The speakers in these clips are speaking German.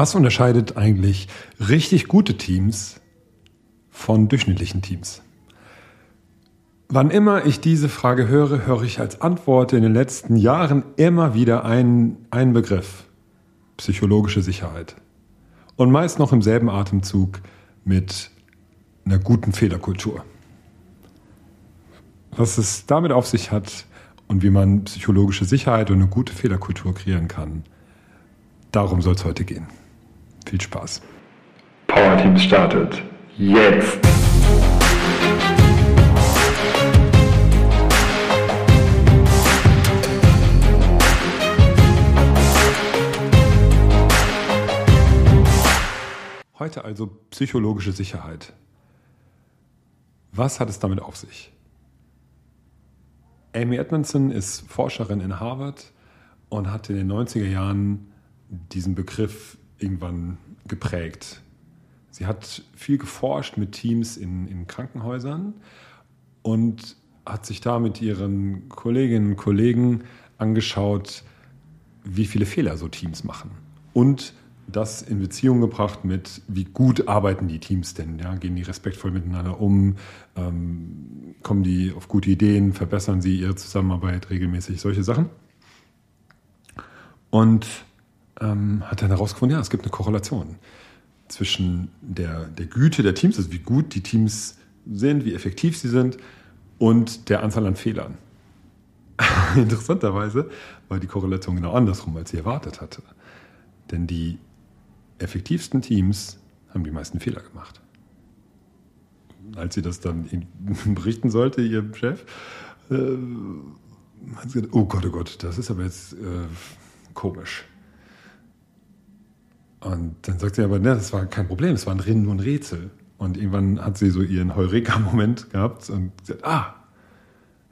Was unterscheidet eigentlich richtig gute Teams von durchschnittlichen Teams? Wann immer ich diese Frage höre, höre ich als Antwort in den letzten Jahren immer wieder einen, einen Begriff. Psychologische Sicherheit. Und meist noch im selben Atemzug mit einer guten Fehlerkultur. Was es damit auf sich hat und wie man psychologische Sicherheit und eine gute Fehlerkultur kreieren kann, darum soll es heute gehen. Viel Spaß. Power Teams startet jetzt. Heute also psychologische Sicherheit. Was hat es damit auf sich? Amy Edmondson ist Forscherin in Harvard und hat in den 90er Jahren diesen Begriff irgendwann geprägt. Sie hat viel geforscht mit Teams in, in Krankenhäusern und hat sich da mit ihren Kolleginnen und Kollegen angeschaut, wie viele Fehler so Teams machen. Und das in Beziehung gebracht mit, wie gut arbeiten die Teams denn? Ja? Gehen die respektvoll miteinander um? Ähm, kommen die auf gute Ideen? Verbessern sie ihre Zusammenarbeit regelmäßig? Solche Sachen. Und ähm, hat dann herausgefunden, ja, es gibt eine Korrelation zwischen der, der Güte der Teams, also wie gut die Teams sind, wie effektiv sie sind und der Anzahl an Fehlern. Interessanterweise war die Korrelation genau andersrum, als sie erwartet hatte. Denn die effektivsten Teams haben die meisten Fehler gemacht. Als sie das dann berichten sollte, ihrem Chef, äh, hat sie gesagt, oh Gott, oh Gott, das ist aber jetzt äh, komisch. Und dann sagt sie aber, ne, das war kein Problem, es war ein, nur ein Rätsel. Und irgendwann hat sie so ihren Heureka-Moment gehabt und gesagt, ah,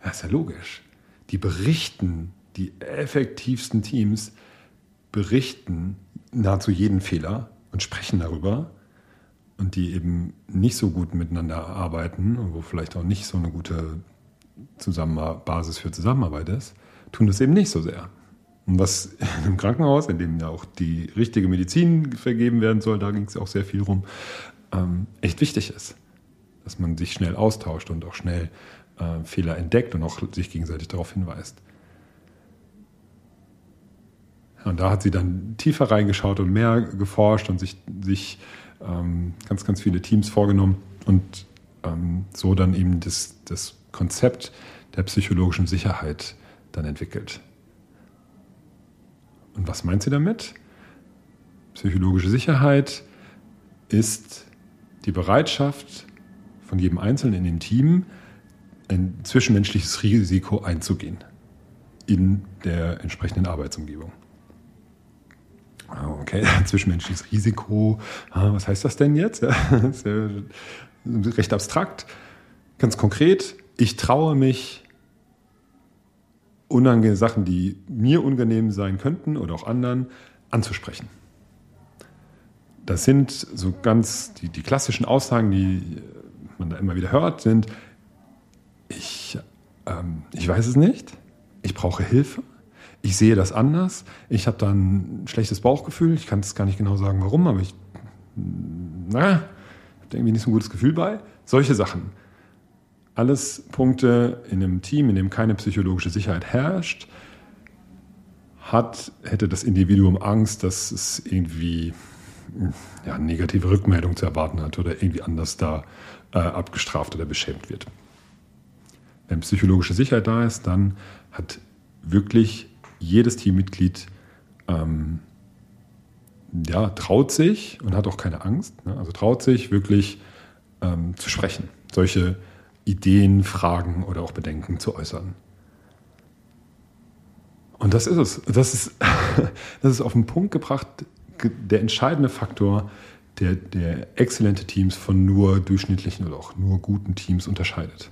das ist ja logisch. Die berichten, die effektivsten Teams berichten nahezu jeden Fehler und sprechen darüber. Und die eben nicht so gut miteinander arbeiten und wo vielleicht auch nicht so eine gute Basis für Zusammenarbeit ist, tun das eben nicht so sehr. Und was im Krankenhaus, in dem ja auch die richtige Medizin vergeben werden soll, da ging es auch sehr viel rum, ähm, echt wichtig ist. Dass man sich schnell austauscht und auch schnell äh, Fehler entdeckt und auch sich gegenseitig darauf hinweist. Und da hat sie dann tiefer reingeschaut und mehr geforscht und sich, sich ähm, ganz, ganz viele Teams vorgenommen und ähm, so dann eben das, das Konzept der psychologischen Sicherheit dann entwickelt. Und was meint sie damit? Psychologische Sicherheit ist die Bereitschaft von jedem Einzelnen in dem Team, ein zwischenmenschliches Risiko einzugehen in der entsprechenden Arbeitsumgebung. Ah, okay, zwischenmenschliches Risiko, ah, was heißt das denn jetzt? das ist ja recht abstrakt. Ganz konkret, ich traue mich, unangenehme Sachen, die mir unangenehm sein könnten oder auch anderen, anzusprechen. Das sind so ganz die, die klassischen Aussagen, die man da immer wieder hört, sind, ich, ähm, ich weiß es nicht, ich brauche Hilfe, ich sehe das anders, ich habe da ein schlechtes Bauchgefühl, ich kann es gar nicht genau sagen, warum, aber ich na, habe irgendwie nicht so ein gutes Gefühl bei. Solche Sachen. Alles Punkte in einem Team, in dem keine psychologische Sicherheit herrscht, hat, hätte das Individuum Angst, dass es irgendwie ja, negative Rückmeldung zu erwarten hat oder irgendwie anders da äh, abgestraft oder beschämt wird. Wenn psychologische Sicherheit da ist, dann hat wirklich jedes Teammitglied ähm, ja, traut sich und hat auch keine Angst, ne? also traut sich wirklich ähm, zu sprechen, solche Ideen, Fragen oder auch Bedenken zu äußern. Und das ist es. Das ist, das ist auf den Punkt gebracht, der entscheidende Faktor, der, der exzellente Teams von nur durchschnittlichen oder auch nur guten Teams unterscheidet.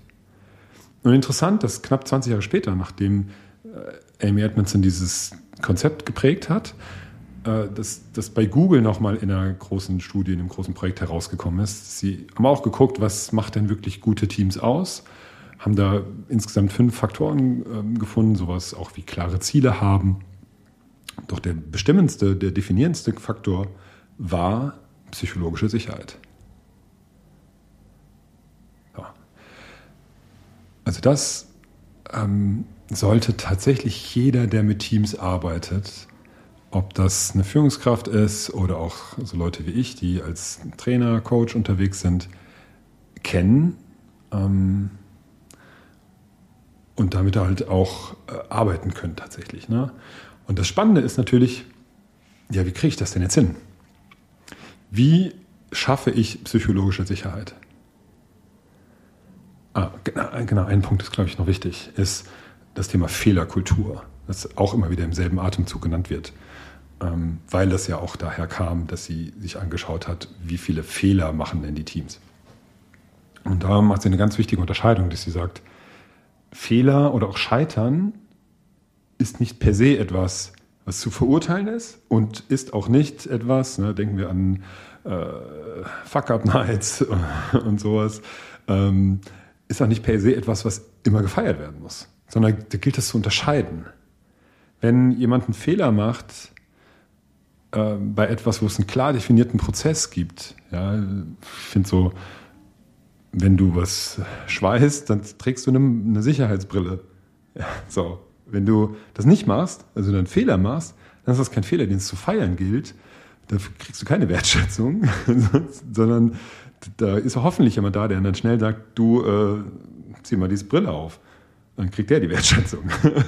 Und interessant, dass knapp 20 Jahre später, nachdem äh, Amy Edmondson dieses Konzept geprägt hat, äh, dass das bei Google nochmal in einer großen Studie, in einem großen Projekt herausgekommen ist. Sie haben auch geguckt, was macht denn wirklich gute Teams aus, haben da insgesamt fünf Faktoren ähm, gefunden, sowas auch wie klare Ziele haben. Doch der bestimmendste, der definierendste Faktor war psychologische Sicherheit. Ja. Also das ähm, sollte tatsächlich jeder, der mit Teams arbeitet, ob das eine Führungskraft ist oder auch so Leute wie ich, die als Trainer, Coach unterwegs sind, kennen ähm, und damit halt auch äh, arbeiten können tatsächlich. Ne? Und das Spannende ist natürlich, ja, wie kriege ich das denn jetzt hin? Wie schaffe ich psychologische Sicherheit? Ah, genau, genau, ein Punkt ist, glaube ich, noch wichtig, ist das Thema Fehlerkultur, das auch immer wieder im selben Atemzug genannt wird, ähm, weil das ja auch daher kam, dass sie sich angeschaut hat, wie viele Fehler machen denn die Teams. Und da macht sie eine ganz wichtige Unterscheidung, dass sie sagt, Fehler oder auch Scheitern ist nicht per se etwas, was zu verurteilen ist und ist auch nicht etwas, ne, denken wir an äh, Fuck-Up-Nights und sowas, ähm, ist auch nicht per se etwas, was immer gefeiert werden muss, sondern da gilt es zu unterscheiden. Wenn jemand einen Fehler macht äh, bei etwas, wo es einen klar definierten Prozess gibt, ja, ich finde so, wenn du was schweißt, dann trägst du eine, eine Sicherheitsbrille. Ja, so, wenn du das nicht machst, also einen Fehler machst, dann ist das kein Fehler, den es zu feiern gilt. Dafür kriegst du keine Wertschätzung, sondern da ist hoffentlich jemand da, der dann schnell sagt, du äh, zieh mal diese Brille auf. Dann kriegt der die Wertschätzung.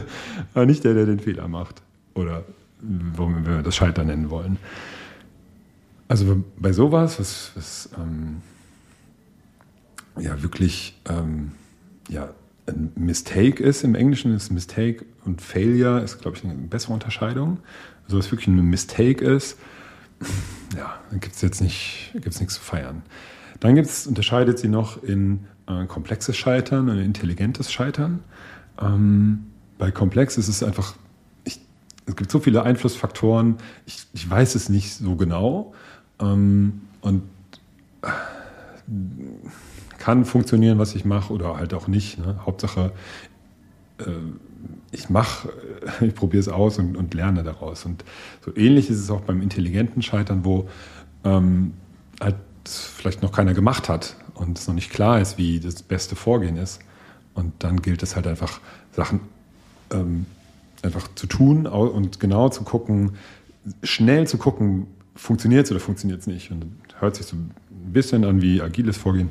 Aber nicht der, der den Fehler macht. Oder wenn wir das Schalter nennen wollen. Also bei sowas, was, was ähm, ja wirklich ähm, ja, ein Mistake ist im Englischen, ist Mistake und Failure ist, glaube ich, eine bessere Unterscheidung. Also was wirklich ein Mistake ist, ja, dann gibt es jetzt nicht, gibt's nichts zu feiern. Dann gibt's, unterscheidet sie noch in äh, komplexes Scheitern und intelligentes Scheitern. Ähm, bei komplex ist es einfach, ich, es gibt so viele Einflussfaktoren, ich, ich weiß es nicht so genau. Ähm, und äh, kann funktionieren, was ich mache, oder halt auch nicht. Ne? Hauptsache, äh, ich mache, ich probiere es aus und, und, lerne daraus. Und so ähnlich ist es auch beim intelligenten Scheitern, wo ähm, halt vielleicht noch keiner gemacht hat und es noch nicht klar ist, wie das beste Vorgehen ist. Und dann gilt es halt einfach, Sachen ähm, einfach zu tun und genau zu gucken, schnell zu gucken, funktioniert es oder funktioniert es nicht. Und hört sich so ein bisschen an wie agiles Vorgehen.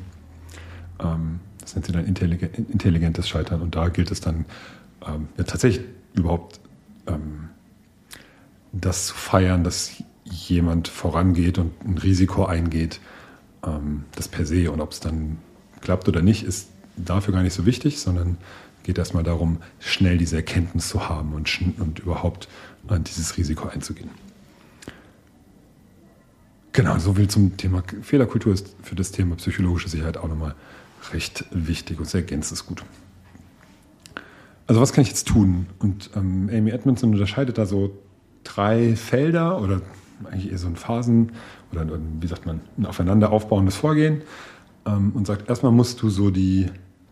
Ähm, das nennt sie dann intelligentes Scheitern. Und da gilt es dann ähm, ja, tatsächlich überhaupt ähm, das zu feiern, dass jemand vorangeht und ein Risiko eingeht, ähm, das per se. Und ob es dann klappt oder nicht, ist dafür gar nicht so wichtig, sondern geht erstmal darum, schnell diese Erkenntnis zu haben und, und überhaupt an dieses Risiko einzugehen. Genau, so viel zum Thema Fehlerkultur ist für das Thema psychologische Sicherheit auch nochmal recht wichtig und es ergänzt es gut. Also was kann ich jetzt tun? Und ähm, Amy Edmondson unterscheidet da so drei Felder oder eigentlich eher so ein Phasen oder wie sagt man, ein aufeinander aufbauendes Vorgehen ähm, und sagt, erstmal musst du so die,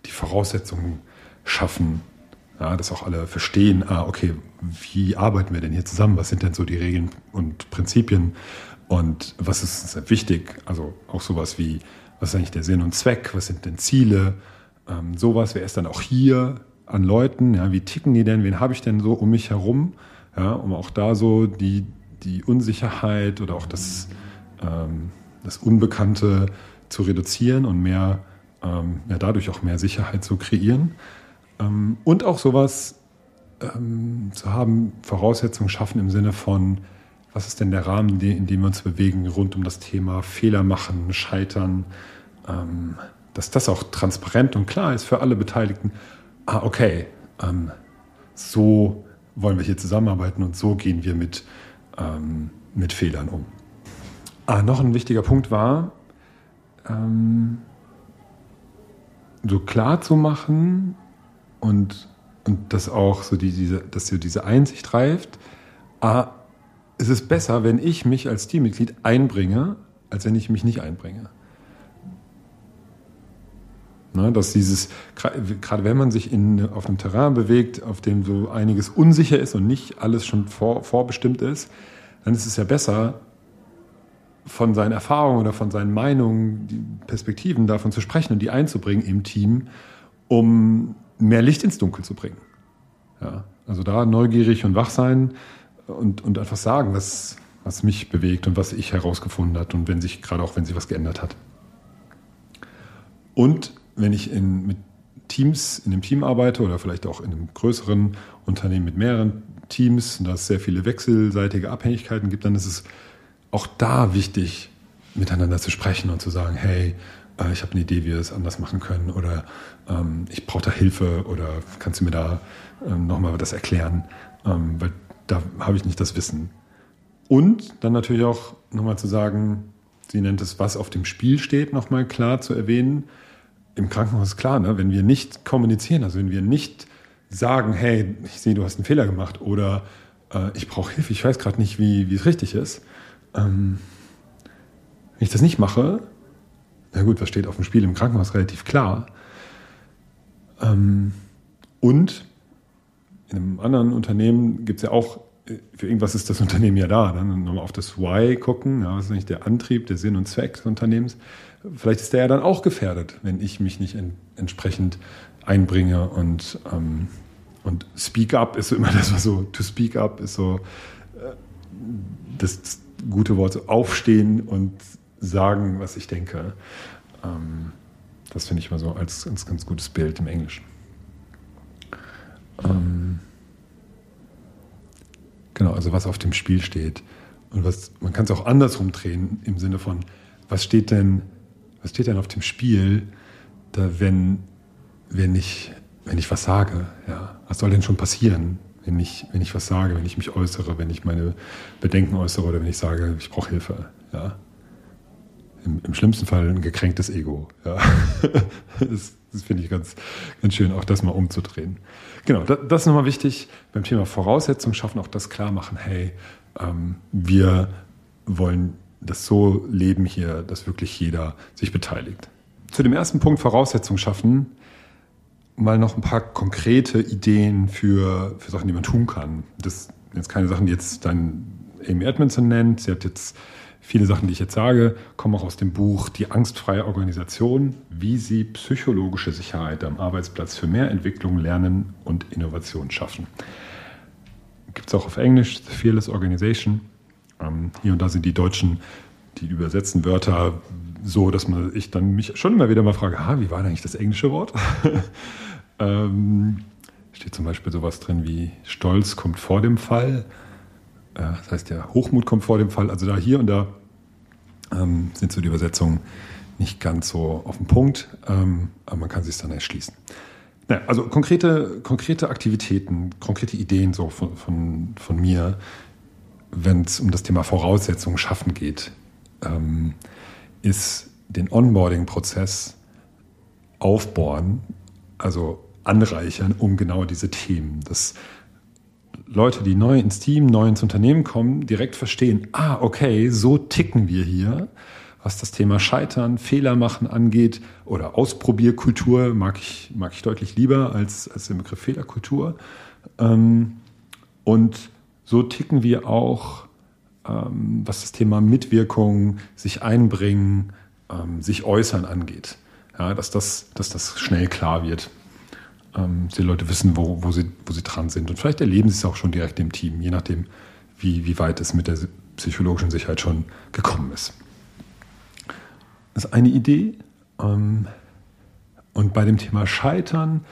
die Voraussetzungen schaffen, ja, dass auch alle verstehen, ah, okay, wie arbeiten wir denn hier zusammen? Was sind denn so die Regeln und Prinzipien? Und was ist wichtig? Also auch sowas wie, was ist eigentlich der Sinn und Zweck? Was sind denn Ziele? Ähm, sowas, wer ist dann auch hier an Leuten? Ja, wie ticken die denn? Wen habe ich denn so um mich herum? Ja, um auch da so die, die Unsicherheit oder auch das, das Unbekannte zu reduzieren und mehr, ähm, ja, dadurch auch mehr Sicherheit zu kreieren. Ähm, und auch sowas ähm, zu haben, Voraussetzungen schaffen im Sinne von, was ist denn der Rahmen, in dem wir uns bewegen, rund um das Thema Fehler machen, Scheitern, ähm, dass das auch transparent und klar ist für alle Beteiligten. Ah, okay, ähm, so wollen wir hier zusammenarbeiten und so gehen wir mit, ähm, mit Fehlern um. Ah, noch ein wichtiger Punkt war, ähm, so klar zu machen und, und dass auch so die, diese, dass so diese Einsicht reift, ah, es ist besser, wenn ich mich als Teammitglied einbringe, als wenn ich mich nicht einbringe. Ne, dass dieses, gerade wenn man sich in, auf einem Terrain bewegt, auf dem so einiges unsicher ist und nicht alles schon vor, vorbestimmt ist, dann ist es ja besser, von seinen Erfahrungen oder von seinen Meinungen, die Perspektiven davon zu sprechen und die einzubringen im Team, um mehr Licht ins Dunkel zu bringen. Ja, also da neugierig und wach sein und, und einfach sagen, was, was mich bewegt und was ich herausgefunden hat und wenn sich, gerade auch wenn sich was geändert hat. Und wenn ich in, mit Teams in einem Team arbeite oder vielleicht auch in einem größeren Unternehmen mit mehreren Teams, und da es sehr viele wechselseitige Abhängigkeiten gibt, dann ist es auch da wichtig, miteinander zu sprechen und zu sagen, hey, äh, ich habe eine Idee, wie wir es anders machen können oder ähm, ich brauche da Hilfe oder kannst du mir da ähm, nochmal das erklären, ähm, weil da habe ich nicht das Wissen. Und dann natürlich auch nochmal zu sagen, sie nennt es, was auf dem Spiel steht, nochmal klar zu erwähnen. Im Krankenhaus ist klar, ne? wenn wir nicht kommunizieren, also wenn wir nicht sagen, hey, ich sehe, du hast einen Fehler gemacht oder äh, ich brauche Hilfe, ich weiß gerade nicht, wie, wie es richtig ist. Ähm, wenn ich das nicht mache, na gut, was steht auf dem Spiel im Krankenhaus relativ klar. Ähm, und in einem anderen Unternehmen gibt es ja auch, äh, für irgendwas ist das Unternehmen ja da. Dann nochmal auf das Why gucken, ja, was ist eigentlich der Antrieb, der Sinn und Zweck des Unternehmens. Vielleicht ist der ja dann auch gefährdet, wenn ich mich nicht en entsprechend einbringe und, ähm, und Speak Up ist so immer das, was so, to speak up ist so äh, das gute Wort, so aufstehen und sagen, was ich denke. Ähm, das finde ich immer so als ganz, ganz gutes Bild im Englischen. Ähm, genau, also was auf dem Spiel steht. Und was, man kann es auch andersrum drehen, im Sinne von, was steht denn, was steht denn auf dem Spiel, da wenn wenn ich, wenn ich was sage. Ja? Was soll denn schon passieren, wenn ich, wenn ich was sage, wenn ich mich äußere, wenn ich meine Bedenken äußere oder wenn ich sage, ich brauche Hilfe. Ja? Im, Im, schlimmsten Fall ein gekränktes Ego. Ja? Das, das finde ich ganz, ganz schön, auch das mal umzudrehen. Genau, das, das ist nochmal wichtig beim Thema Voraussetzungen schaffen, auch das klar machen, hey, ähm, wir wollen das so leben hier, dass wirklich jeder sich beteiligt. Zu dem ersten Punkt Voraussetzungen schaffen, mal noch ein paar konkrete Ideen für, für Sachen, die man tun kann. Das sind jetzt keine Sachen, die jetzt dann Amy Edmondson nennt. Sie hat jetzt viele Sachen, die ich jetzt sage, kommen auch aus dem Buch Die angstfreie Organisation, wie sie psychologische Sicherheit am Arbeitsplatz für mehr Entwicklung, Lernen und Innovation schaffen. Gibt es auch auf Englisch, The Fearless Organization. Ähm, hier und da sind die Deutschen, die übersetzen Wörter so, dass man ich dann mich schon immer wieder mal frage, ah, wie war denn eigentlich das englische Wort? ähm, steht zum Beispiel sowas drin wie Stolz kommt vor dem Fall. Äh, das heißt ja, Hochmut kommt vor dem Fall. Also da hier und da ähm, sind so die Übersetzungen nicht ganz so auf den Punkt, ähm, aber man kann sich dann erschließen. Naja, also konkrete, konkrete Aktivitäten, konkrete Ideen so von, von, von mir, wenn es um das Thema Voraussetzungen schaffen geht. Ähm, ist den Onboarding-Prozess aufbohren, also anreichern, um genau diese Themen, dass Leute, die neu ins Team, neu ins Unternehmen kommen, direkt verstehen, ah, okay, so ticken wir hier, was das Thema Scheitern, Fehler machen angeht oder Ausprobierkultur mag ich, mag ich deutlich lieber als, als den Begriff Fehlerkultur. Ähm, und so ticken wir auch ähm, was das Thema Mitwirkung, sich einbringen, ähm, sich äußern angeht. Ja, dass, das, dass das schnell klar wird. Ähm, die Leute wissen, wo, wo, sie, wo sie dran sind. Und vielleicht erleben sie es auch schon direkt im Team, je nachdem, wie, wie weit es mit der psychologischen Sicherheit schon gekommen ist. Das ist eine Idee. Ähm, und bei dem Thema Scheitern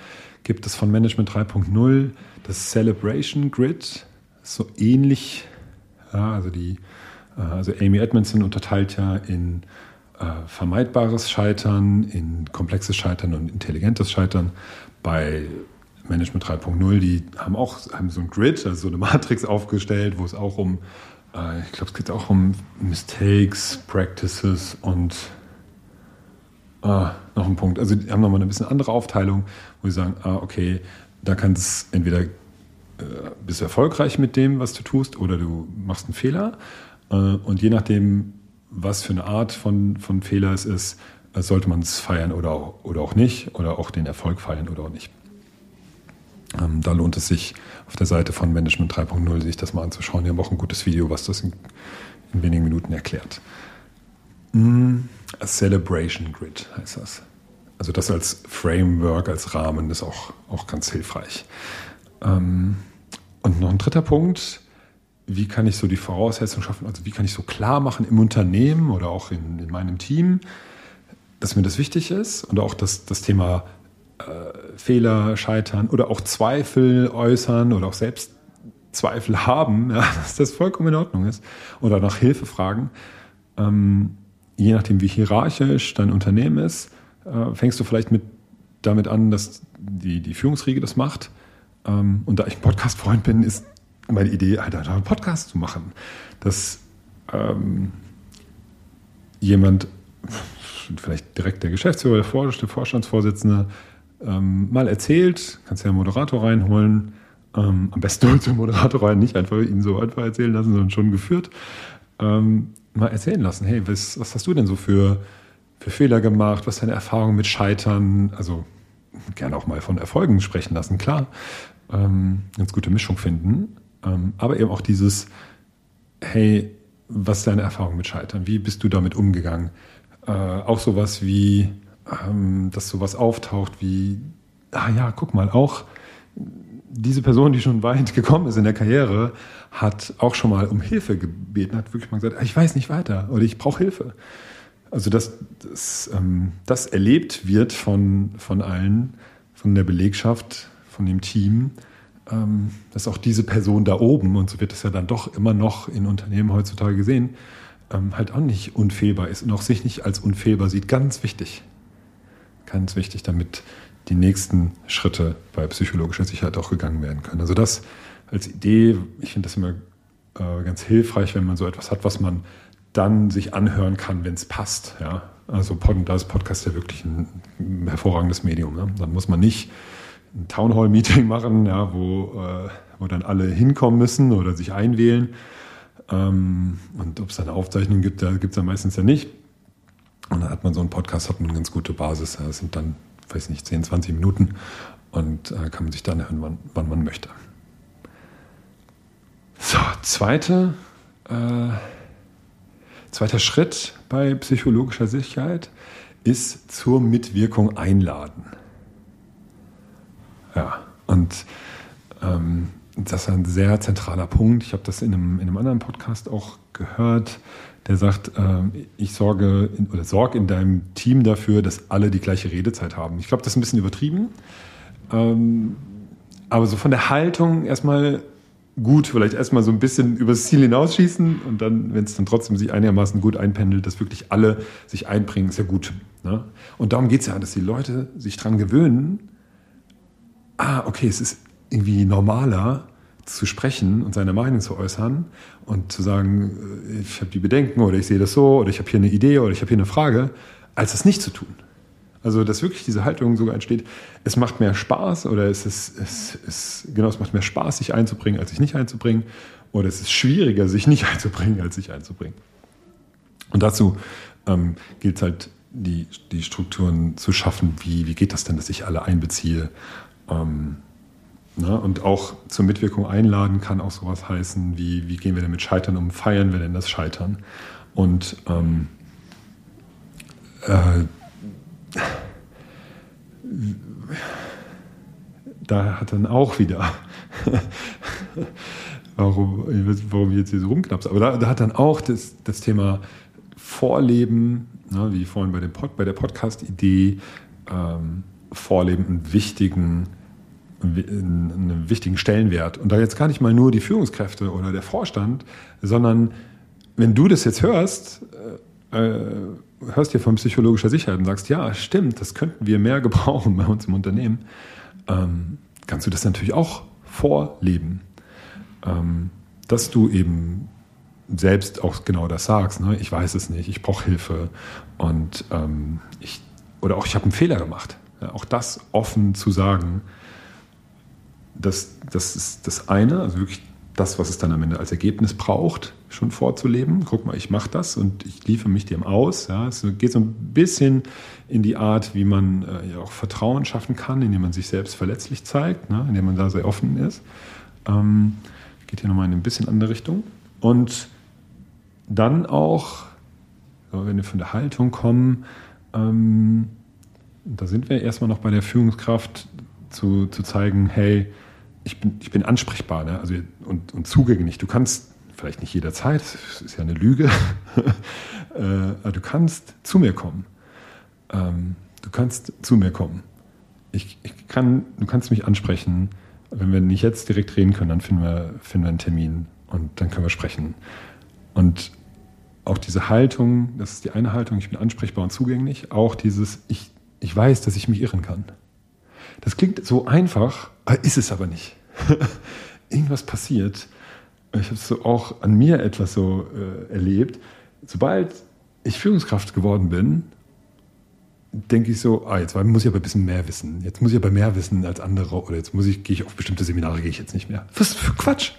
gibt es von Management 3.0 das Celebration Grid. So ähnlich ja, also, die, äh, also Amy Edmondson unterteilt ja in äh, vermeidbares Scheitern, in komplexes Scheitern und intelligentes Scheitern. Bei Management 3.0, die haben auch haben so ein Grid, also so eine Matrix aufgestellt, wo es auch um, äh, ich glaube, es geht auch um Mistakes, Practices und ah, noch ein Punkt. Also die haben nochmal eine bisschen andere Aufteilung, wo sie sagen, ah, okay, da kann es entweder bist du erfolgreich mit dem, was du tust, oder du machst einen Fehler. Äh, und je nachdem, was für eine Art von, von Fehler es ist, äh, sollte man es feiern oder auch, oder auch nicht, oder auch den Erfolg feiern oder auch nicht. Ähm, da lohnt es sich auf der Seite von Management 3.0 sich das mal anzuschauen. Die haben auch ein gutes Video, was das in, in wenigen Minuten erklärt. Mm, a Celebration Grid heißt das. Also das als Framework, als Rahmen ist auch, auch ganz hilfreich. Ähm, und noch ein dritter Punkt, wie kann ich so die Voraussetzungen schaffen, also wie kann ich so klar machen im Unternehmen oder auch in, in meinem Team, dass mir das wichtig ist und auch das, das Thema äh, Fehler, Scheitern oder auch Zweifel äußern oder auch selbst Zweifel haben, ja, dass das vollkommen in Ordnung ist oder nach Hilfe fragen. Ähm, je nachdem, wie hierarchisch dein Unternehmen ist, äh, fängst du vielleicht mit damit an, dass die, die Führungsriege das macht. Ähm, und da ich ein Podcast-Freund bin, ist meine Idee, halt einfach einen Podcast zu machen. Dass ähm, jemand, vielleicht direkt der Geschäftsführer, der Vorstandsvorsitzende, ähm, mal erzählt, kannst ja einen Moderator reinholen, ähm, am besten holst du den Moderator rein, nicht einfach ihn so einfach erzählen lassen, sondern schon geführt, ähm, mal erzählen lassen, hey, was, was hast du denn so für, für Fehler gemacht, was deine Erfahrung mit Scheitern, also gerne auch mal von Erfolgen sprechen lassen, klar, ähm, ganz gute Mischung finden, ähm, aber eben auch dieses, hey, was ist deine Erfahrung mit Scheitern, wie bist du damit umgegangen, äh, auch sowas wie, ähm, dass sowas auftaucht wie, ah ja, guck mal, auch diese Person, die schon weit gekommen ist in der Karriere, hat auch schon mal um Hilfe gebeten, hat wirklich mal gesagt, ich weiß nicht weiter oder ich brauche Hilfe. Also dass das, ähm, das erlebt wird von, von allen, von der Belegschaft, von dem Team, ähm, dass auch diese Person da oben, und so wird es ja dann doch immer noch in Unternehmen heutzutage gesehen, ähm, halt auch nicht unfehlbar ist und auch sich nicht als unfehlbar sieht. Ganz wichtig. Ganz wichtig, damit die nächsten Schritte bei psychologischer Sicherheit auch gegangen werden können. Also das als Idee, ich finde das immer äh, ganz hilfreich, wenn man so etwas hat, was man dann sich anhören kann, wenn es passt. Ja? Also da ist Podcast ja wirklich ein, ein hervorragendes Medium. Ne? Dann muss man nicht ein Townhall-Meeting machen, ja, wo, äh, wo dann alle hinkommen müssen oder sich einwählen. Ähm, und ob es eine Aufzeichnung gibt, da gibt es ja meistens ja nicht. Und dann hat man so einen Podcast, hat man eine ganz gute Basis. Das sind dann weiß nicht, 10, 20 Minuten und äh, kann man sich dann hören, wann, wann man möchte. So, zweite, äh, zweiter Schritt bei psychologischer Sicherheit ist zur Mitwirkung einladen. Ja, und ähm, das ist ein sehr zentraler Punkt. Ich habe das in einem, in einem anderen Podcast auch gehört der sagt, äh, ich sorge in, oder sorge in deinem Team dafür, dass alle die gleiche Redezeit haben. Ich glaube, das ist ein bisschen übertrieben. Ähm, aber so von der Haltung erstmal gut, vielleicht erstmal so ein bisschen übers Ziel hinausschießen und dann, wenn es dann trotzdem sich einigermaßen gut einpendelt, dass wirklich alle sich einbringen, ist ja gut. Ne? Und darum geht es ja, dass die Leute sich dran gewöhnen, ah, okay, es ist irgendwie normaler, zu sprechen und seine Meinung zu äußern und zu sagen, äh, ich habe die Bedenken oder ich sehe das so oder ich habe hier eine Idee oder ich habe hier eine Frage, als es nicht zu tun. Also, dass wirklich diese Haltung sogar entsteht, es macht mehr Spaß oder es ist, es ist, genau, es macht mehr Spaß, sich einzubringen, als sich nicht einzubringen. Oder es ist schwieriger, sich nicht einzubringen, als sich einzubringen. Und dazu ähm, gilt es halt, die, die Strukturen zu schaffen. Wie, wie geht das denn, dass ich alle einbeziehe? Ähm, Ne? Und auch zur Mitwirkung einladen kann auch sowas heißen, wie, wie gehen wir denn mit Scheitern um, feiern wir denn das Scheitern? Und ähm, äh, da hat dann auch wieder, warum, warum jetzt hier so rumknappst, aber da, da, hat dann auch das, das Thema Vorleben, ne, wie vorhin bei, dem Pod, bei der Podcast-Idee, ähm, Vorleben einen wichtigen einen wichtigen Stellenwert. Und da jetzt gar nicht mal nur die Führungskräfte oder der Vorstand, sondern wenn du das jetzt hörst, äh, äh, hörst dir von psychologischer Sicherheit und sagst, ja, stimmt, das könnten wir mehr gebrauchen bei uns im Unternehmen, ähm, kannst du das natürlich auch vorleben. Ähm, dass du eben selbst auch genau das sagst, ne? ich weiß es nicht, ich brauche Hilfe und ähm, ich, oder auch ich habe einen Fehler gemacht. Ja, auch das offen zu sagen, das, das ist das eine, also wirklich das, was es dann am Ende als Ergebnis braucht, schon vorzuleben. Guck mal, ich mache das und ich liefere mich dem aus. Ja. Es geht so ein bisschen in die Art, wie man äh, ja auch Vertrauen schaffen kann, indem man sich selbst verletzlich zeigt, ne, indem man da sehr offen ist. Ähm, geht hier nochmal in ein bisschen andere Richtung. Und dann auch wenn wir von der Haltung kommen, ähm, da sind wir erstmal noch bei der Führungskraft zu, zu zeigen, hey, ich bin, ich bin ansprechbar ne? also, und, und zugänglich. Du kannst vielleicht nicht jederzeit, das ist ja eine Lüge, äh, aber du kannst zu mir kommen. Ähm, du kannst zu mir kommen. Ich, ich kann, du kannst mich ansprechen. Wenn wir nicht jetzt direkt reden können, dann finden wir, finden wir einen Termin und dann können wir sprechen. Und auch diese Haltung, das ist die eine Haltung, ich bin ansprechbar und zugänglich, auch dieses, ich, ich weiß, dass ich mich irren kann. Das klingt so einfach, ist es aber nicht. Irgendwas passiert. Ich habe es so auch an mir etwas so äh, erlebt. Sobald ich Führungskraft geworden bin, denke ich so, ah, jetzt muss ich aber ein bisschen mehr wissen. Jetzt muss ich aber mehr wissen als andere oder jetzt muss ich, gehe ich auf bestimmte Seminare, gehe ich jetzt nicht mehr. Was für Quatsch?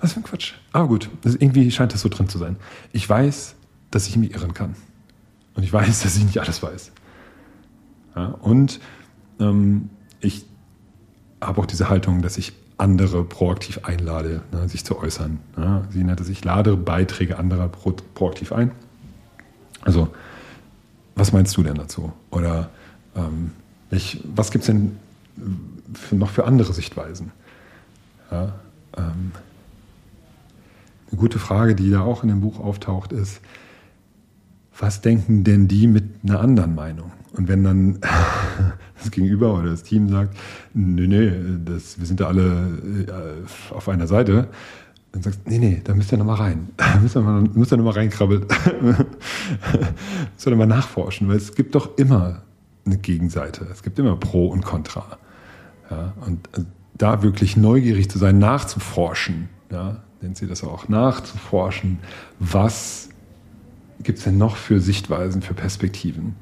Was für ein Quatsch. Aber gut, das, irgendwie scheint das so drin zu sein. Ich weiß, dass ich mich irren kann. Und ich weiß, dass ich nicht alles weiß. Ja, und ähm, ich habe auch diese Haltung, dass ich andere proaktiv einlade, ne, sich zu äußern. Ne. Sie nannte sich, lade Beiträge anderer pro, proaktiv ein. Also, was meinst du denn dazu? Oder ähm, ich, was gibt es denn für, noch für andere Sichtweisen? Ja, ähm, eine gute Frage, die da auch in dem Buch auftaucht, ist, was denken denn die mit einer anderen Meinung? Und wenn dann das Gegenüber oder das Team sagt, nee, nee, wir sind da alle äh, auf einer Seite, dann sagst du, nee, nee, da müsst ihr nochmal rein. Da müsst ihr nochmal noch mal reinkrabbeln. müsst ihr nochmal nachforschen, weil es gibt doch immer eine Gegenseite. Es gibt immer Pro und Contra. Ja, und äh, da wirklich neugierig zu sein, nachzuforschen, ja, nennt sie das auch, nachzuforschen, was gibt es denn noch für Sichtweisen, für Perspektiven?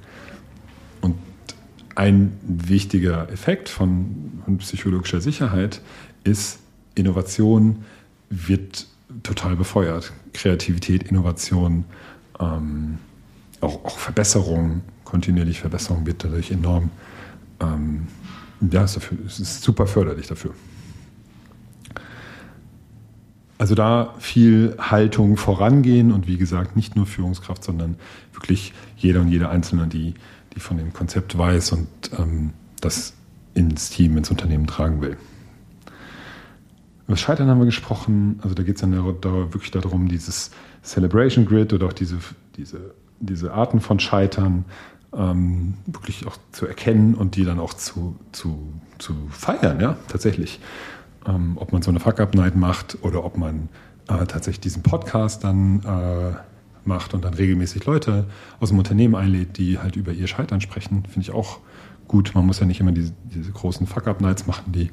Ein wichtiger Effekt von, von psychologischer Sicherheit ist, Innovation wird total befeuert. Kreativität, Innovation, ähm, auch, auch, Verbesserung, kontinuierlich Verbesserung wird dadurch enorm, ähm, ja, ist, ist super förderlich dafür. Also da viel Haltung vorangehen und wie gesagt, nicht nur Führungskraft, sondern wirklich jeder und jede Einzelne, die, die von dem Konzept weiß und ähm, das ins Team, ins Unternehmen tragen will. Über das Scheitern haben wir gesprochen. Also da geht es dann da wirklich darum, dieses Celebration Grid oder auch diese, diese, diese Arten von Scheitern ähm, wirklich auch zu erkennen und die dann auch zu, zu, zu feiern, ja, tatsächlich ähm, ob man so eine Fuck-Up-Night macht oder ob man äh, tatsächlich diesen Podcast dann äh, macht und dann regelmäßig Leute aus dem Unternehmen einlädt, die halt über ihr Scheitern sprechen, finde ich auch gut. Man muss ja nicht immer diese, diese großen Fuck-Up-Nights machen, die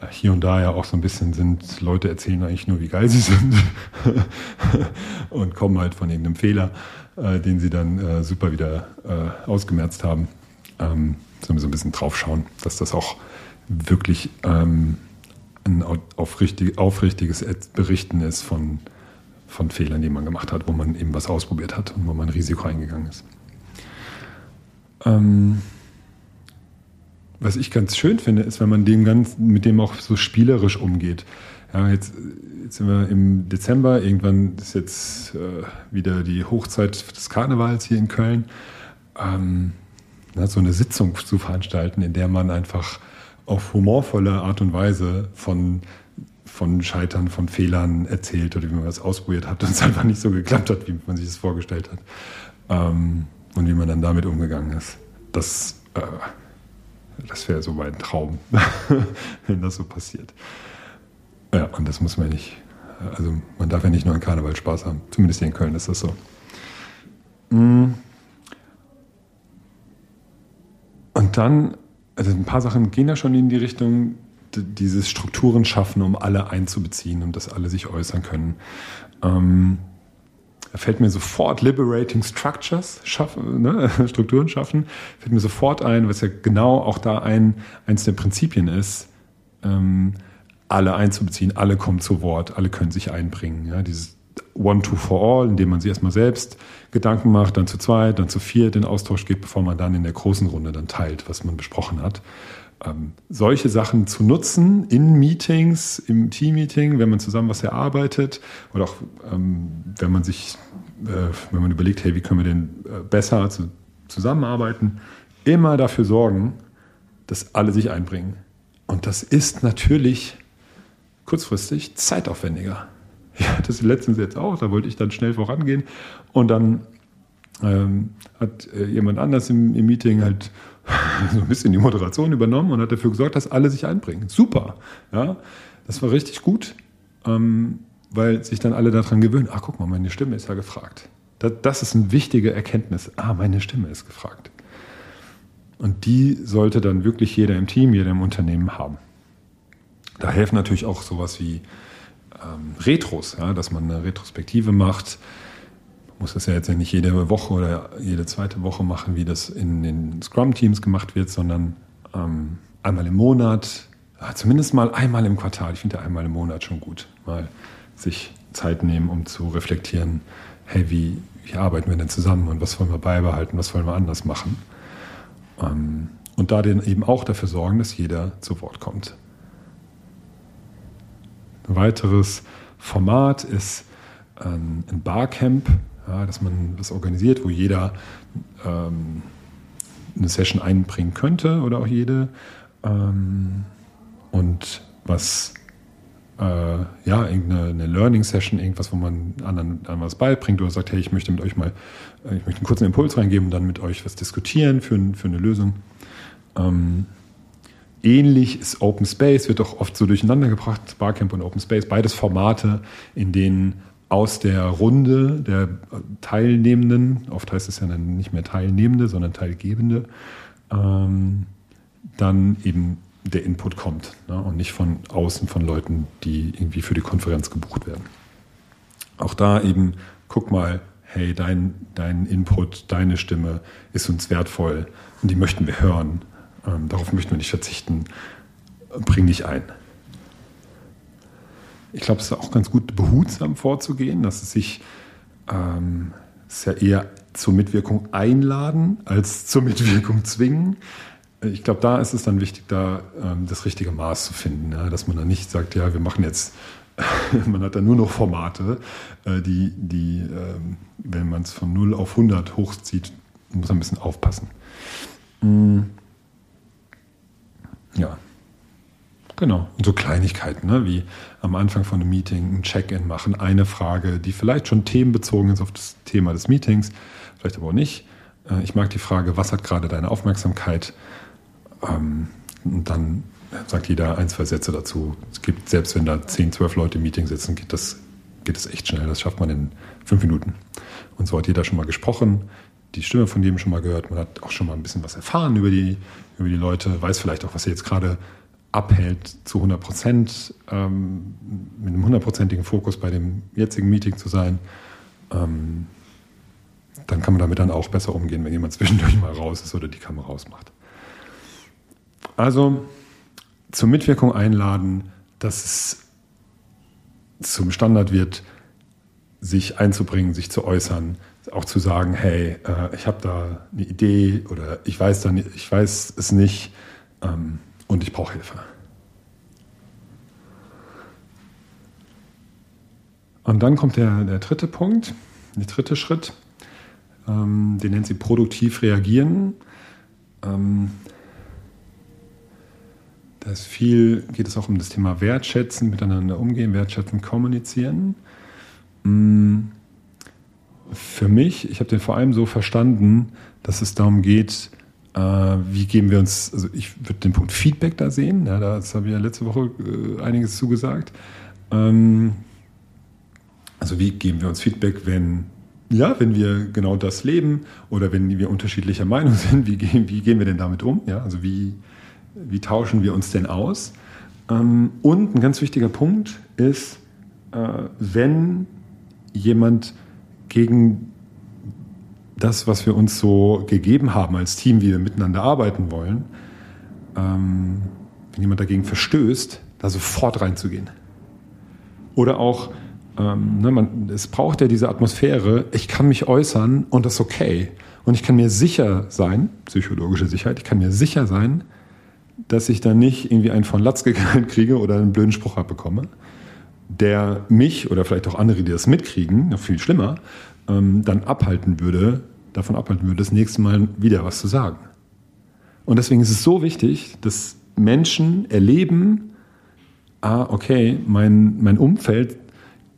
äh, hier und da ja auch so ein bisschen sind, Leute erzählen eigentlich nur, wie geil sie sind und kommen halt von irgendeinem Fehler, äh, den sie dann äh, super wieder äh, ausgemerzt haben. Ähm, so ein bisschen draufschauen, dass das auch wirklich ähm, ein aufrichtig, aufrichtiges Berichten ist von, von Fehlern, die man gemacht hat, wo man eben was ausprobiert hat und wo man Risiko eingegangen ist. Ähm, was ich ganz schön finde, ist, wenn man dem ganz, mit dem auch so spielerisch umgeht. Ja, jetzt, jetzt sind wir im Dezember, irgendwann ist jetzt äh, wieder die Hochzeit des Karnevals hier in Köln. Ähm, so eine Sitzung zu veranstalten, in der man einfach auf humorvolle Art und Weise von, von Scheitern, von Fehlern erzählt oder wie man das ausprobiert hat und es einfach nicht so geklappt hat, wie man sich das vorgestellt hat. Ähm, und wie man dann damit umgegangen ist. Das, äh, das wäre so mein Traum, wenn das so passiert. Ja, und das muss man nicht. Also man darf ja nicht nur an Karneval Spaß haben. Zumindest hier in Köln ist das so. Mm. Und dann also ein paar Sachen gehen ja schon in die Richtung, dieses Strukturen schaffen, um alle einzubeziehen und dass alle sich äußern können. Ähm, da fällt mir sofort Liberating Structures schaffen, ne? Strukturen schaffen, fällt mir sofort ein, was ja genau auch da ein, eins der Prinzipien ist, ähm, alle einzubeziehen, alle kommen zu Wort, alle können sich einbringen. Ja? Dieses One, Two for All, indem man sich erstmal selbst Gedanken macht, dann zu zweit, dann zu viert den Austausch geht, bevor man dann in der großen Runde dann teilt, was man besprochen hat. Ähm, solche Sachen zu nutzen in Meetings, im Teammeeting, wenn man zusammen was erarbeitet oder auch ähm, wenn man sich, äh, wenn man überlegt, hey, wie können wir denn äh, besser zu, zusammenarbeiten, immer dafür sorgen, dass alle sich einbringen. Und das ist natürlich kurzfristig zeitaufwendiger. Ja, das letztens jetzt auch, da wollte ich dann schnell vorangehen und dann ähm, hat äh, jemand anders im, im Meeting halt so ein bisschen die Moderation übernommen und hat dafür gesorgt, dass alle sich einbringen. Super. Ja, das war richtig gut, ähm, weil sich dann alle daran gewöhnen, ach guck mal, meine Stimme ist ja gefragt. Das, das ist eine wichtige Erkenntnis. Ah, meine Stimme ist gefragt. Und die sollte dann wirklich jeder im Team, jeder im Unternehmen haben. Da helfen natürlich auch sowas wie ähm, Retros, ja, dass man eine Retrospektive macht, muss das ja jetzt nicht jede Woche oder jede zweite Woche machen, wie das in den Scrum-Teams gemacht wird, sondern ähm, einmal im Monat, ja, zumindest mal einmal im Quartal. Ich finde einmal im Monat schon gut, mal sich Zeit nehmen, um zu reflektieren, hey, wie, wie arbeiten wir denn zusammen und was wollen wir beibehalten, was wollen wir anders machen. Ähm, und da dann eben auch dafür sorgen, dass jeder zu Wort kommt. Ein weiteres Format ist ähm, ein Barcamp ja, dass man was organisiert, wo jeder ähm, eine Session einbringen könnte oder auch jede. Ähm, und was, äh, ja, irgendeine Learning-Session, irgendwas, wo man anderen, anderen was beibringt oder sagt, hey, ich möchte mit euch mal, äh, ich möchte einen kurzen Impuls reingeben und dann mit euch was diskutieren für, für eine Lösung. Ähm, ähnlich ist Open Space, wird doch oft so durcheinander gebracht, Barcamp und Open Space, beides Formate, in denen aus der Runde der Teilnehmenden, oft heißt es ja dann nicht mehr Teilnehmende, sondern Teilgebende, ähm, dann eben der Input kommt ne, und nicht von außen von Leuten, die irgendwie für die Konferenz gebucht werden. Auch da eben, guck mal, hey, dein, dein Input, deine Stimme ist uns wertvoll und die möchten wir hören. Ähm, darauf möchten wir nicht verzichten. Bring dich ein ich glaube, es ist auch ganz gut, behutsam vorzugehen, dass es sich ähm, ist eher zur Mitwirkung einladen als zur Mitwirkung zwingen. Ich glaube, da ist es dann wichtig, da ähm, das richtige Maß zu finden, ja? dass man dann nicht sagt, ja, wir machen jetzt, man hat dann nur noch Formate, äh, die, die ähm, wenn man es von 0 auf 100 hochzieht, muss man ein bisschen aufpassen. Mhm. Ja, Genau. Und so Kleinigkeiten, ne? wie am Anfang von einem Meeting ein Check-in machen, eine Frage, die vielleicht schon themenbezogen ist auf das Thema des Meetings, vielleicht aber auch nicht. Äh, ich mag die Frage, was hat gerade deine Aufmerksamkeit? Ähm, und dann sagt jeder ein, zwei Sätze dazu. Es gibt, selbst wenn da zehn, zwölf Leute im Meeting sitzen, geht das, geht das echt schnell. Das schafft man in fünf Minuten. Und so hat jeder schon mal gesprochen, die Stimme von jedem schon mal gehört. Man hat auch schon mal ein bisschen was erfahren über die, über die Leute, weiß vielleicht auch, was sie jetzt gerade abhält, zu 100 Prozent ähm, mit einem hundertprozentigen Fokus bei dem jetzigen Meeting zu sein, ähm, dann kann man damit dann auch besser umgehen, wenn jemand zwischendurch mal raus ist oder die Kamera ausmacht. Also zur Mitwirkung einladen, dass es zum Standard wird, sich einzubringen, sich zu äußern, auch zu sagen, hey, äh, ich habe da eine Idee oder ich weiß, da ich weiß es nicht. Ähm, und ich brauche Hilfe. Und dann kommt der, der dritte Punkt, der dritte Schritt, ähm, den nennt sie produktiv reagieren. Ähm, da viel, geht es auch um das Thema Wertschätzen, miteinander umgehen, wertschätzen, kommunizieren. Mm, für mich, ich habe den vor allem so verstanden, dass es darum geht, äh, wie geben wir uns, also ich würde den Punkt Feedback da sehen, ja, das habe ich ja letzte Woche äh, einiges zugesagt. Ähm, also wie geben wir uns Feedback, wenn, ja, wenn wir genau das leben oder wenn wir unterschiedlicher Meinung sind, wie gehen, wie gehen wir denn damit um? Ja, also wie, wie tauschen wir uns denn aus? Ähm, und ein ganz wichtiger Punkt ist, äh, wenn jemand gegen das, was wir uns so gegeben haben als Team, wie wir miteinander arbeiten wollen, ähm, wenn jemand dagegen verstößt, da sofort reinzugehen. Oder auch, ähm, ne, man, es braucht ja diese Atmosphäre, ich kann mich äußern und das ist okay. Und ich kann mir sicher sein, psychologische Sicherheit, ich kann mir sicher sein, dass ich dann nicht irgendwie einen von Latz geknallt kriege oder einen blöden Spruch abbekomme, der mich oder vielleicht auch andere, die das mitkriegen, noch viel schlimmer, ähm, dann abhalten würde, davon abhalten würde, das nächste Mal wieder was zu sagen. Und deswegen ist es so wichtig, dass Menschen erleben, ah, okay, mein, mein Umfeld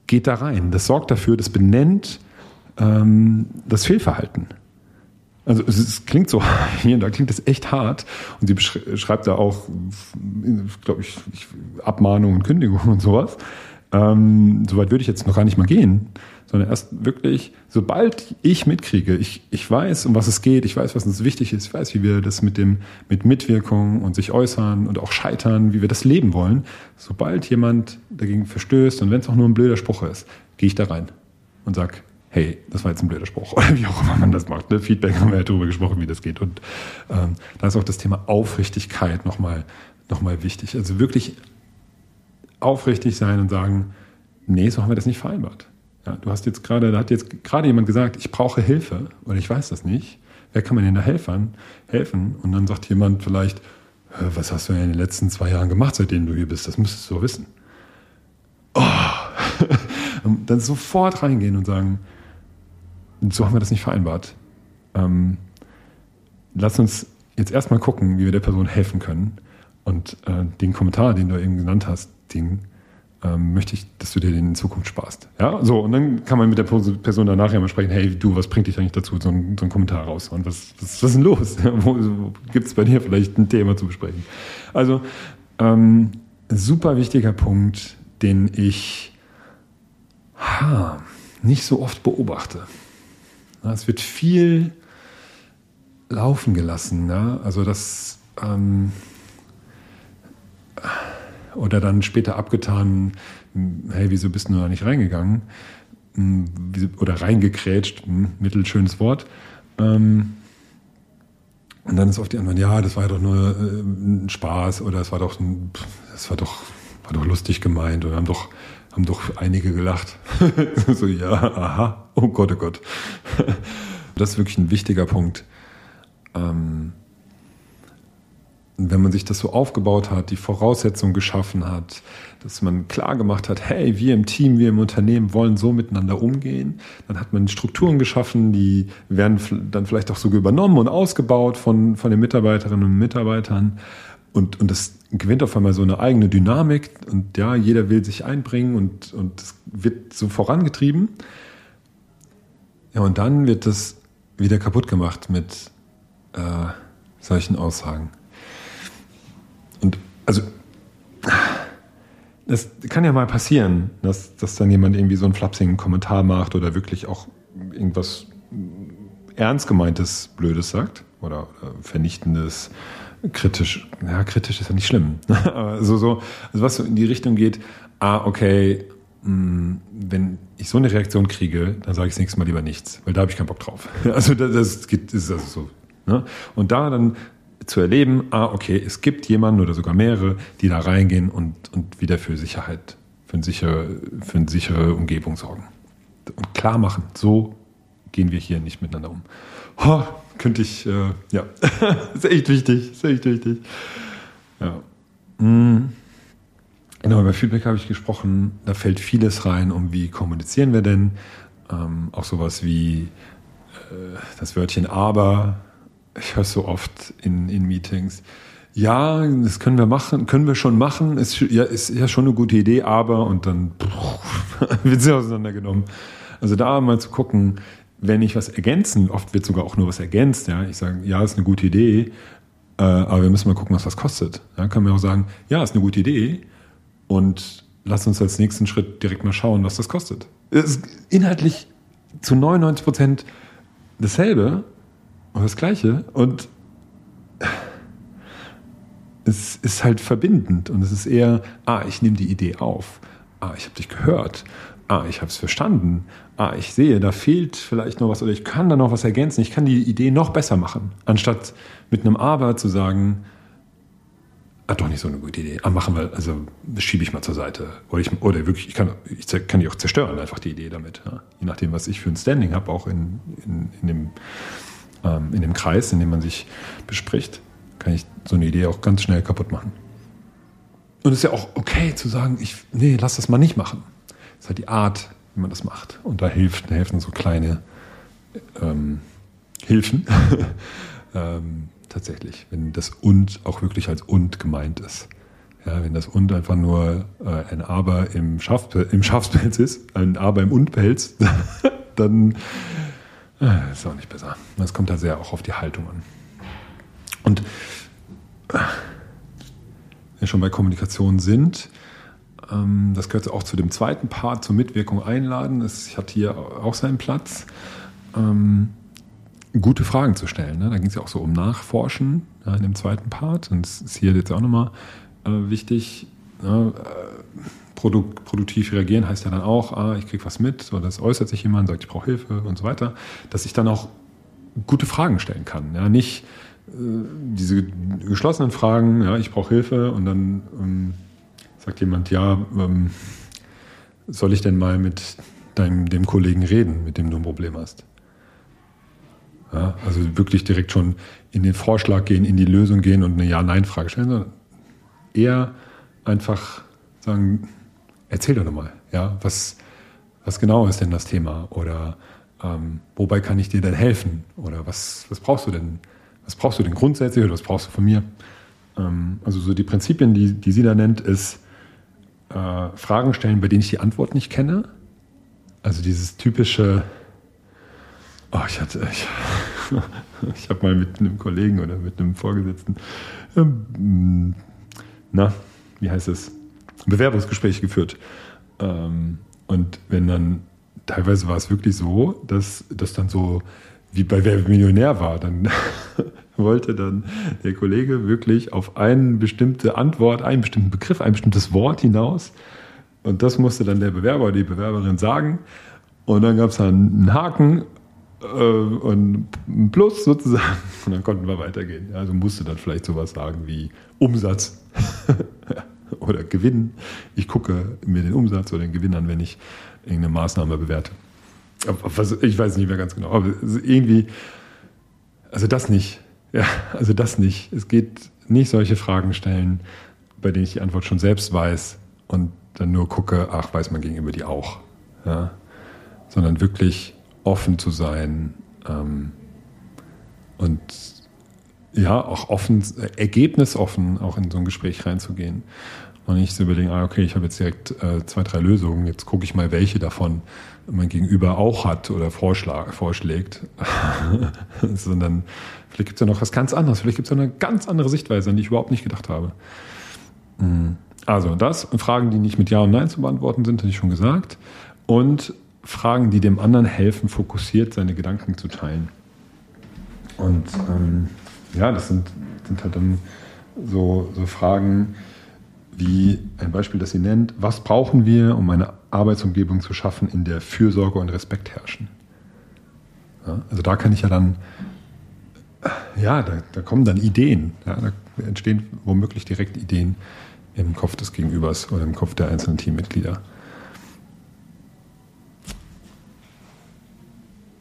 geht da rein. Das sorgt dafür, das benennt ähm, das Fehlverhalten. Also es, es klingt so, hier, da klingt es echt hart. Und sie beschreibt da auch, glaube ich, Abmahnungen und Kündigungen und sowas. Ähm, Soweit würde ich jetzt noch gar nicht mal gehen, sondern erst wirklich, sobald ich mitkriege, ich, ich weiß, um was es geht, ich weiß, was uns wichtig ist, ich weiß, wie wir das mit dem, mit Mitwirkung und sich äußern und auch scheitern, wie wir das leben wollen, sobald jemand dagegen verstößt und wenn es auch nur ein blöder Spruch ist, gehe ich da rein und sag, hey, das war jetzt ein blöder Spruch oder wie auch immer man das macht. Ne? Feedback haben wir ja darüber gesprochen, wie das geht. Und ähm, da ist auch das Thema Aufrichtigkeit nochmal noch wichtig. Also wirklich aufrichtig sein und sagen, nee, so haben wir das nicht vereinbart. Ja, du hast jetzt gerade, da hat jetzt gerade jemand gesagt, ich brauche Hilfe oder ich weiß das nicht. Wer kann mir denn da helfen? helfen? Und dann sagt jemand vielleicht, was hast du in den letzten zwei Jahren gemacht, seitdem du hier bist? Das müsstest du wissen. Oh. dann sofort reingehen und sagen, so haben wir das nicht vereinbart. Ähm, lass uns jetzt erstmal gucken, wie wir der Person helfen können. Und äh, den Kommentar, den du eben genannt hast, den ähm, möchte ich, dass du dir den in Zukunft sparst. Ja, so, und dann kann man mit der Person danach ja mal sprechen, hey, du, was bringt dich eigentlich dazu, so ein, so einen Kommentar raus? Und was, was, was ist denn los? gibt es bei dir vielleicht ein Thema zu besprechen? Also, ähm, super wichtiger Punkt, den ich ha, nicht so oft beobachte. Es wird viel laufen gelassen. Ja? Also das ähm, oder dann später abgetan, hey, wieso bist du da nicht reingegangen? Hm, oder reingekrätscht, hm, mittelschönes Wort. Ähm, und dann ist oft die Antwort, ja, das war doch nur äh, ein Spaß oder es war doch, das war doch, war doch lustig gemeint oder haben doch, haben doch einige gelacht. so, ja, aha, oh Gott, oh Gott. das ist wirklich ein wichtiger Punkt. Ähm, wenn man sich das so aufgebaut hat, die Voraussetzungen geschaffen hat, dass man klar gemacht hat, hey, wir im Team, wir im Unternehmen wollen so miteinander umgehen, dann hat man Strukturen geschaffen, die werden dann vielleicht auch sogar übernommen und ausgebaut von, von den Mitarbeiterinnen und Mitarbeitern. Und, und das gewinnt auf einmal so eine eigene Dynamik und ja, jeder will sich einbringen und, und das wird so vorangetrieben. Ja, und dann wird das wieder kaputt gemacht mit äh, solchen Aussagen. Also, das kann ja mal passieren, dass, dass dann jemand irgendwie so einen flapsigen Kommentar macht oder wirklich auch irgendwas ernst gemeintes Blödes sagt oder vernichtendes, kritisch. Ja, kritisch ist ja nicht schlimm. also so, also was so in die Richtung geht, ah, okay, mh, wenn ich so eine Reaktion kriege, dann sage ich das nächste Mal lieber nichts, weil da habe ich keinen Bock drauf. Also das, das, geht, ist also so. Ne? Und da dann zu erleben, ah, okay, es gibt jemanden oder sogar mehrere, die da reingehen und, und wieder für Sicherheit, für, ein sichere, für eine sichere Umgebung sorgen. Und klar machen, so gehen wir hier nicht miteinander um. Oh, könnte ich, äh, ja, ist echt wichtig, ist echt wichtig. Ja. Mhm. Genau, über Feedback habe ich gesprochen. Da fällt vieles rein, um wie kommunizieren wir denn. Ähm, auch sowas wie äh, das Wörtchen aber ich höre so oft in, in Meetings, ja, das können wir machen, können wir schon machen, ist ja, ist ja schon eine gute Idee, aber und dann wird sie auseinandergenommen. Also da mal zu gucken, wenn ich was ergänzen, oft wird sogar auch nur was ergänzt, ja, ich sage, ja, ist eine gute Idee, äh, aber wir müssen mal gucken, was das kostet. Ja, kann man auch sagen, ja, ist eine gute Idee und lass uns als nächsten Schritt direkt mal schauen, was das kostet. Es ist inhaltlich zu 99 Prozent dasselbe, und das Gleiche. Und es ist halt verbindend und es ist eher, ah, ich nehme die Idee auf. Ah, ich habe dich gehört. Ah, ich habe es verstanden. Ah, ich sehe, da fehlt vielleicht noch was oder ich kann da noch was ergänzen. Ich kann die Idee noch besser machen, anstatt mit einem Aber zu sagen, ah, doch nicht so eine gute Idee. Ah, machen wir, also schiebe ich mal zur Seite. Oder, ich, oder wirklich, ich kann, ich kann die auch zerstören, einfach die Idee damit. Ja. Je nachdem, was ich für ein Standing habe, auch in, in, in dem ähm, in dem Kreis, in dem man sich bespricht, kann ich so eine Idee auch ganz schnell kaputt machen. Und es ist ja auch okay zu sagen, ich, nee, lass das mal nicht machen. Das ist halt die Art, wie man das macht. Und da hilft, helfen so kleine ähm, Hilfen. ähm, tatsächlich, wenn das und auch wirklich als und gemeint ist. Ja, wenn das und einfach nur äh, ein Aber im, Schaf, im Schafspelz ist, ein Aber im Und-Pelz, dann äh, ist auch nicht besser. Das kommt da sehr auch auf die Haltung an. Und äh, wir schon bei Kommunikation sind, ähm, das gehört auch zu dem zweiten Part, zur Mitwirkung einladen. Es hat hier auch seinen Platz, ähm, gute Fragen zu stellen. Ne? Da ging es ja auch so um Nachforschen in dem zweiten Part. Und es ist hier jetzt auch nochmal äh, wichtig. Produk produktiv reagieren heißt ja dann auch, ah, ich kriege was mit, oder es äußert sich jemand, sagt, ich brauche Hilfe und so weiter, dass ich dann auch gute Fragen stellen kann. Ja, nicht äh, diese geschlossenen Fragen, ja, ich brauche Hilfe und dann ähm, sagt jemand, ja, ähm, soll ich denn mal mit deinem, dem Kollegen reden, mit dem du ein Problem hast? Ja, also wirklich direkt schon in den Vorschlag gehen, in die Lösung gehen und eine Ja-Nein-Frage stellen, sondern eher einfach sagen, erzähl doch nochmal, ja, was, was genau ist denn das Thema? Oder ähm, wobei kann ich dir denn helfen? Oder was, was brauchst du denn? was brauchst du denn grundsätzlich oder was brauchst du von mir? Ähm, also so die Prinzipien, die, die sie da nennt, ist äh, Fragen stellen, bei denen ich die Antwort nicht kenne. Also dieses typische, oh, ich hatte, ich, ich habe mal mit einem Kollegen oder mit einem Vorgesetzten, ähm, na, wie heißt es, Bewerbungsgespräch geführt. Ähm, und wenn dann, teilweise war es wirklich so, dass das dann so wie bei Wer Millionär war, dann wollte dann der Kollege wirklich auf eine bestimmte Antwort, einen bestimmten Begriff, ein bestimmtes Wort hinaus. Und das musste dann der Bewerber oder die Bewerberin sagen. Und dann gab es dann einen Haken äh, und ein Plus sozusagen. Und dann konnten wir weitergehen. Also musste dann vielleicht sowas sagen wie Umsatz oder Gewinn. Ich gucke mir den Umsatz oder den Gewinn an, wenn ich irgendeine Maßnahme bewerte. Ich weiß nicht mehr ganz genau, aber irgendwie, also das nicht. Ja, also das nicht. Es geht nicht solche Fragen stellen, bei denen ich die Antwort schon selbst weiß und dann nur gucke, ach, weiß man gegenüber die auch. Ja? Sondern wirklich offen zu sein ähm, und ja, auch offen, ergebnisoffen auch in so ein Gespräch reinzugehen. Und nicht zu überlegen, ah, okay, ich habe jetzt direkt äh, zwei, drei Lösungen, jetzt gucke ich mal, welche davon mein Gegenüber auch hat oder vorschlägt, sondern vielleicht gibt es ja noch was ganz anderes, vielleicht gibt es eine ganz andere Sichtweise, an die ich überhaupt nicht gedacht habe. Mhm. Also das, Fragen, die nicht mit Ja und Nein zu beantworten sind, hatte ich schon gesagt. Und Fragen, die dem anderen helfen, fokussiert seine Gedanken zu teilen. Und ähm, ja, das sind, sind halt dann so, so Fragen, wie ein Beispiel, das sie nennt, was brauchen wir, um eine Arbeitsumgebung zu schaffen, in der Fürsorge und Respekt herrschen? Ja, also da kann ich ja dann, ja, da, da kommen dann Ideen, ja, da entstehen womöglich direkt Ideen im Kopf des Gegenübers oder im Kopf der einzelnen Teammitglieder.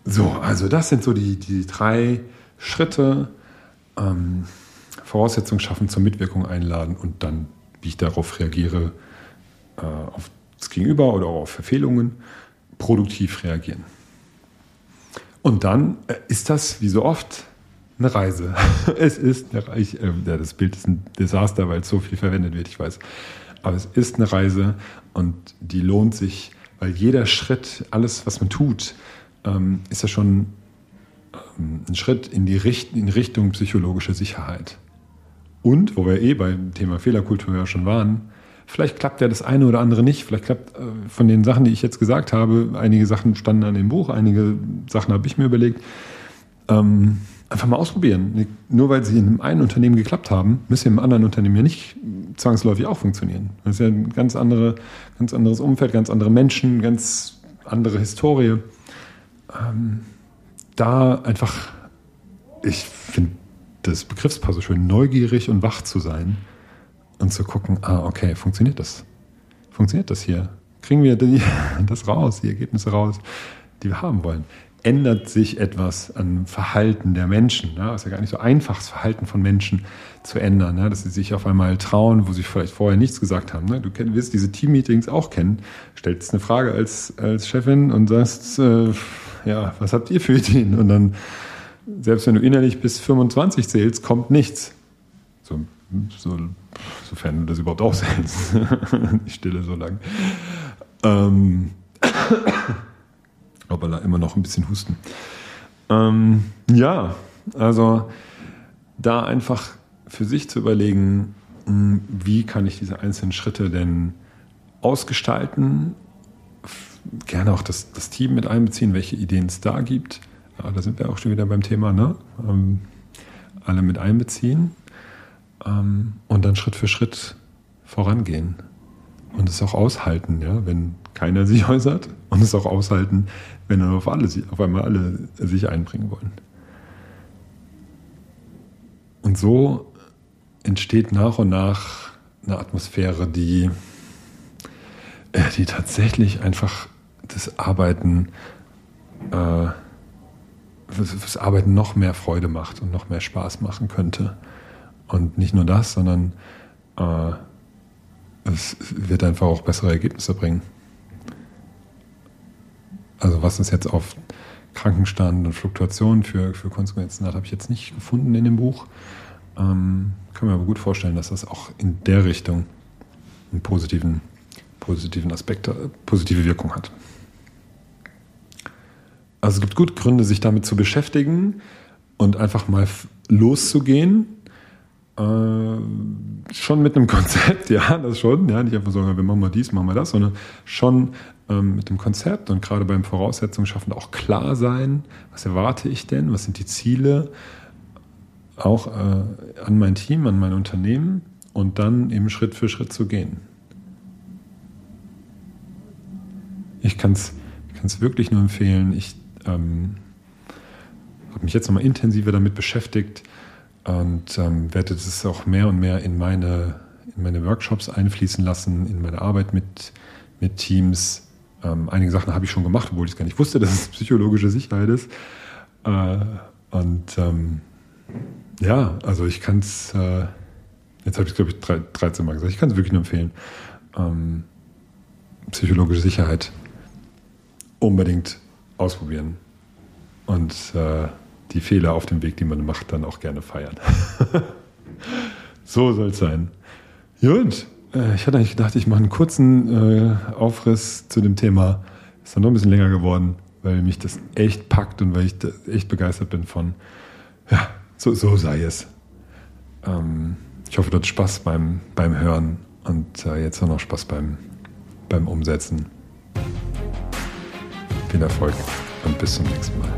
So, also das sind so die, die drei Schritte. Ähm, Voraussetzungen schaffen, zur Mitwirkung einladen und dann wie ich darauf reagiere, äh, auf das Gegenüber oder auch auf Verfehlungen, produktiv reagieren. Und dann äh, ist das, wie so oft, eine Reise. es ist eine Reise. Äh, das Bild ist ein Desaster, weil es so viel verwendet wird, ich weiß. Aber es ist eine Reise und die lohnt sich, weil jeder Schritt, alles, was man tut, ähm, ist ja schon ähm, ein Schritt in die Richt in Richtung psychologische Sicherheit. Und, wo wir eh beim Thema Fehlerkultur ja schon waren, vielleicht klappt ja das eine oder andere nicht. Vielleicht klappt äh, von den Sachen, die ich jetzt gesagt habe, einige Sachen standen an dem Buch, einige Sachen habe ich mir überlegt. Ähm, einfach mal ausprobieren. Nur weil sie in einem einen Unternehmen geklappt haben, müssen im anderen Unternehmen ja nicht zwangsläufig auch funktionieren. Das ist ja ein ganz, andere, ganz anderes Umfeld, ganz andere Menschen, ganz andere Historie. Ähm, da einfach, ich finde das Begriffspaar so schön, neugierig und wach zu sein und zu gucken, ah, okay, funktioniert das? Funktioniert das hier? Kriegen wir die, das raus, die Ergebnisse raus, die wir haben wollen? ändert sich etwas an Verhalten der Menschen. Ne? Ist ja gar nicht so einfach, das Verhalten von Menschen zu ändern, ne? dass sie sich auf einmal trauen, wo sie vielleicht vorher nichts gesagt haben. Ne? Du wirst diese Team-Meetings auch kennen. Stellst eine Frage als, als Chefin und sagst, äh, ja, was habt ihr für Ideen? Und dann, selbst wenn du innerlich bis 25 zählst, kommt nichts. So, so, sofern du das überhaupt aushältst. Die Stille so lang. Ähm, aber immer noch ein bisschen husten. Ähm, ja, also da einfach für sich zu überlegen, hm, wie kann ich diese einzelnen Schritte denn ausgestalten, gerne auch das, das Team mit einbeziehen, welche Ideen es da gibt. Da sind wir auch schon wieder beim Thema, ne? Ähm, alle mit einbeziehen ähm, und dann Schritt für Schritt vorangehen und es auch aushalten, ja, wenn keiner sich äußert und es auch aushalten, wenn dann auf, alle, auf einmal alle sich einbringen wollen. Und so entsteht nach und nach eine Atmosphäre, die, äh, die tatsächlich einfach das Arbeiten, äh, das Arbeiten noch mehr Freude macht und noch mehr Spaß machen könnte. Und nicht nur das, sondern äh, es wird einfach auch bessere Ergebnisse bringen. Also was es jetzt auf Krankenstand und Fluktuationen für, für Konsequenzen hat, habe ich jetzt nicht gefunden in dem Buch. Ähm, kann mir aber gut vorstellen, dass das auch in der Richtung einen positiven, positiven Aspekt, äh, positive Wirkung hat. Also es gibt gute Gründe, sich damit zu beschäftigen und einfach mal loszugehen äh, schon mit einem Konzept, ja, das schon, ja, nicht einfach sagen, wir machen mal dies, machen wir das, sondern schon ähm, mit dem Konzept und gerade beim Voraussetzungen schaffen auch klar sein, was erwarte ich denn, was sind die Ziele, auch äh, an mein Team, an mein Unternehmen und dann eben Schritt für Schritt zu gehen. Ich kann es ich wirklich nur empfehlen. Ich ähm, habe mich jetzt nochmal intensiver damit beschäftigt, und ähm, werde das auch mehr und mehr in meine, in meine Workshops einfließen lassen, in meine Arbeit mit, mit Teams. Ähm, einige Sachen habe ich schon gemacht, obwohl ich es gar nicht wusste, dass es psychologische Sicherheit ist. Äh, und ähm, ja, also ich kann es, äh, jetzt habe ich glaube ich 13 Mal gesagt, ich kann es wirklich nur empfehlen. Ähm, psychologische Sicherheit unbedingt ausprobieren. Und äh, die Fehler auf dem Weg, die man macht, dann auch gerne feiern. so soll es sein. Gut, äh, ich hatte eigentlich gedacht, ich mache einen kurzen äh, Aufriss zu dem Thema. Ist dann noch ein bisschen länger geworden, weil mich das echt packt und weil ich echt begeistert bin von, ja, so, so sei es. Ähm, ich hoffe, du hast Spaß beim, beim Hören und äh, jetzt auch noch Spaß beim, beim Umsetzen. Viel Erfolg und bis zum nächsten Mal.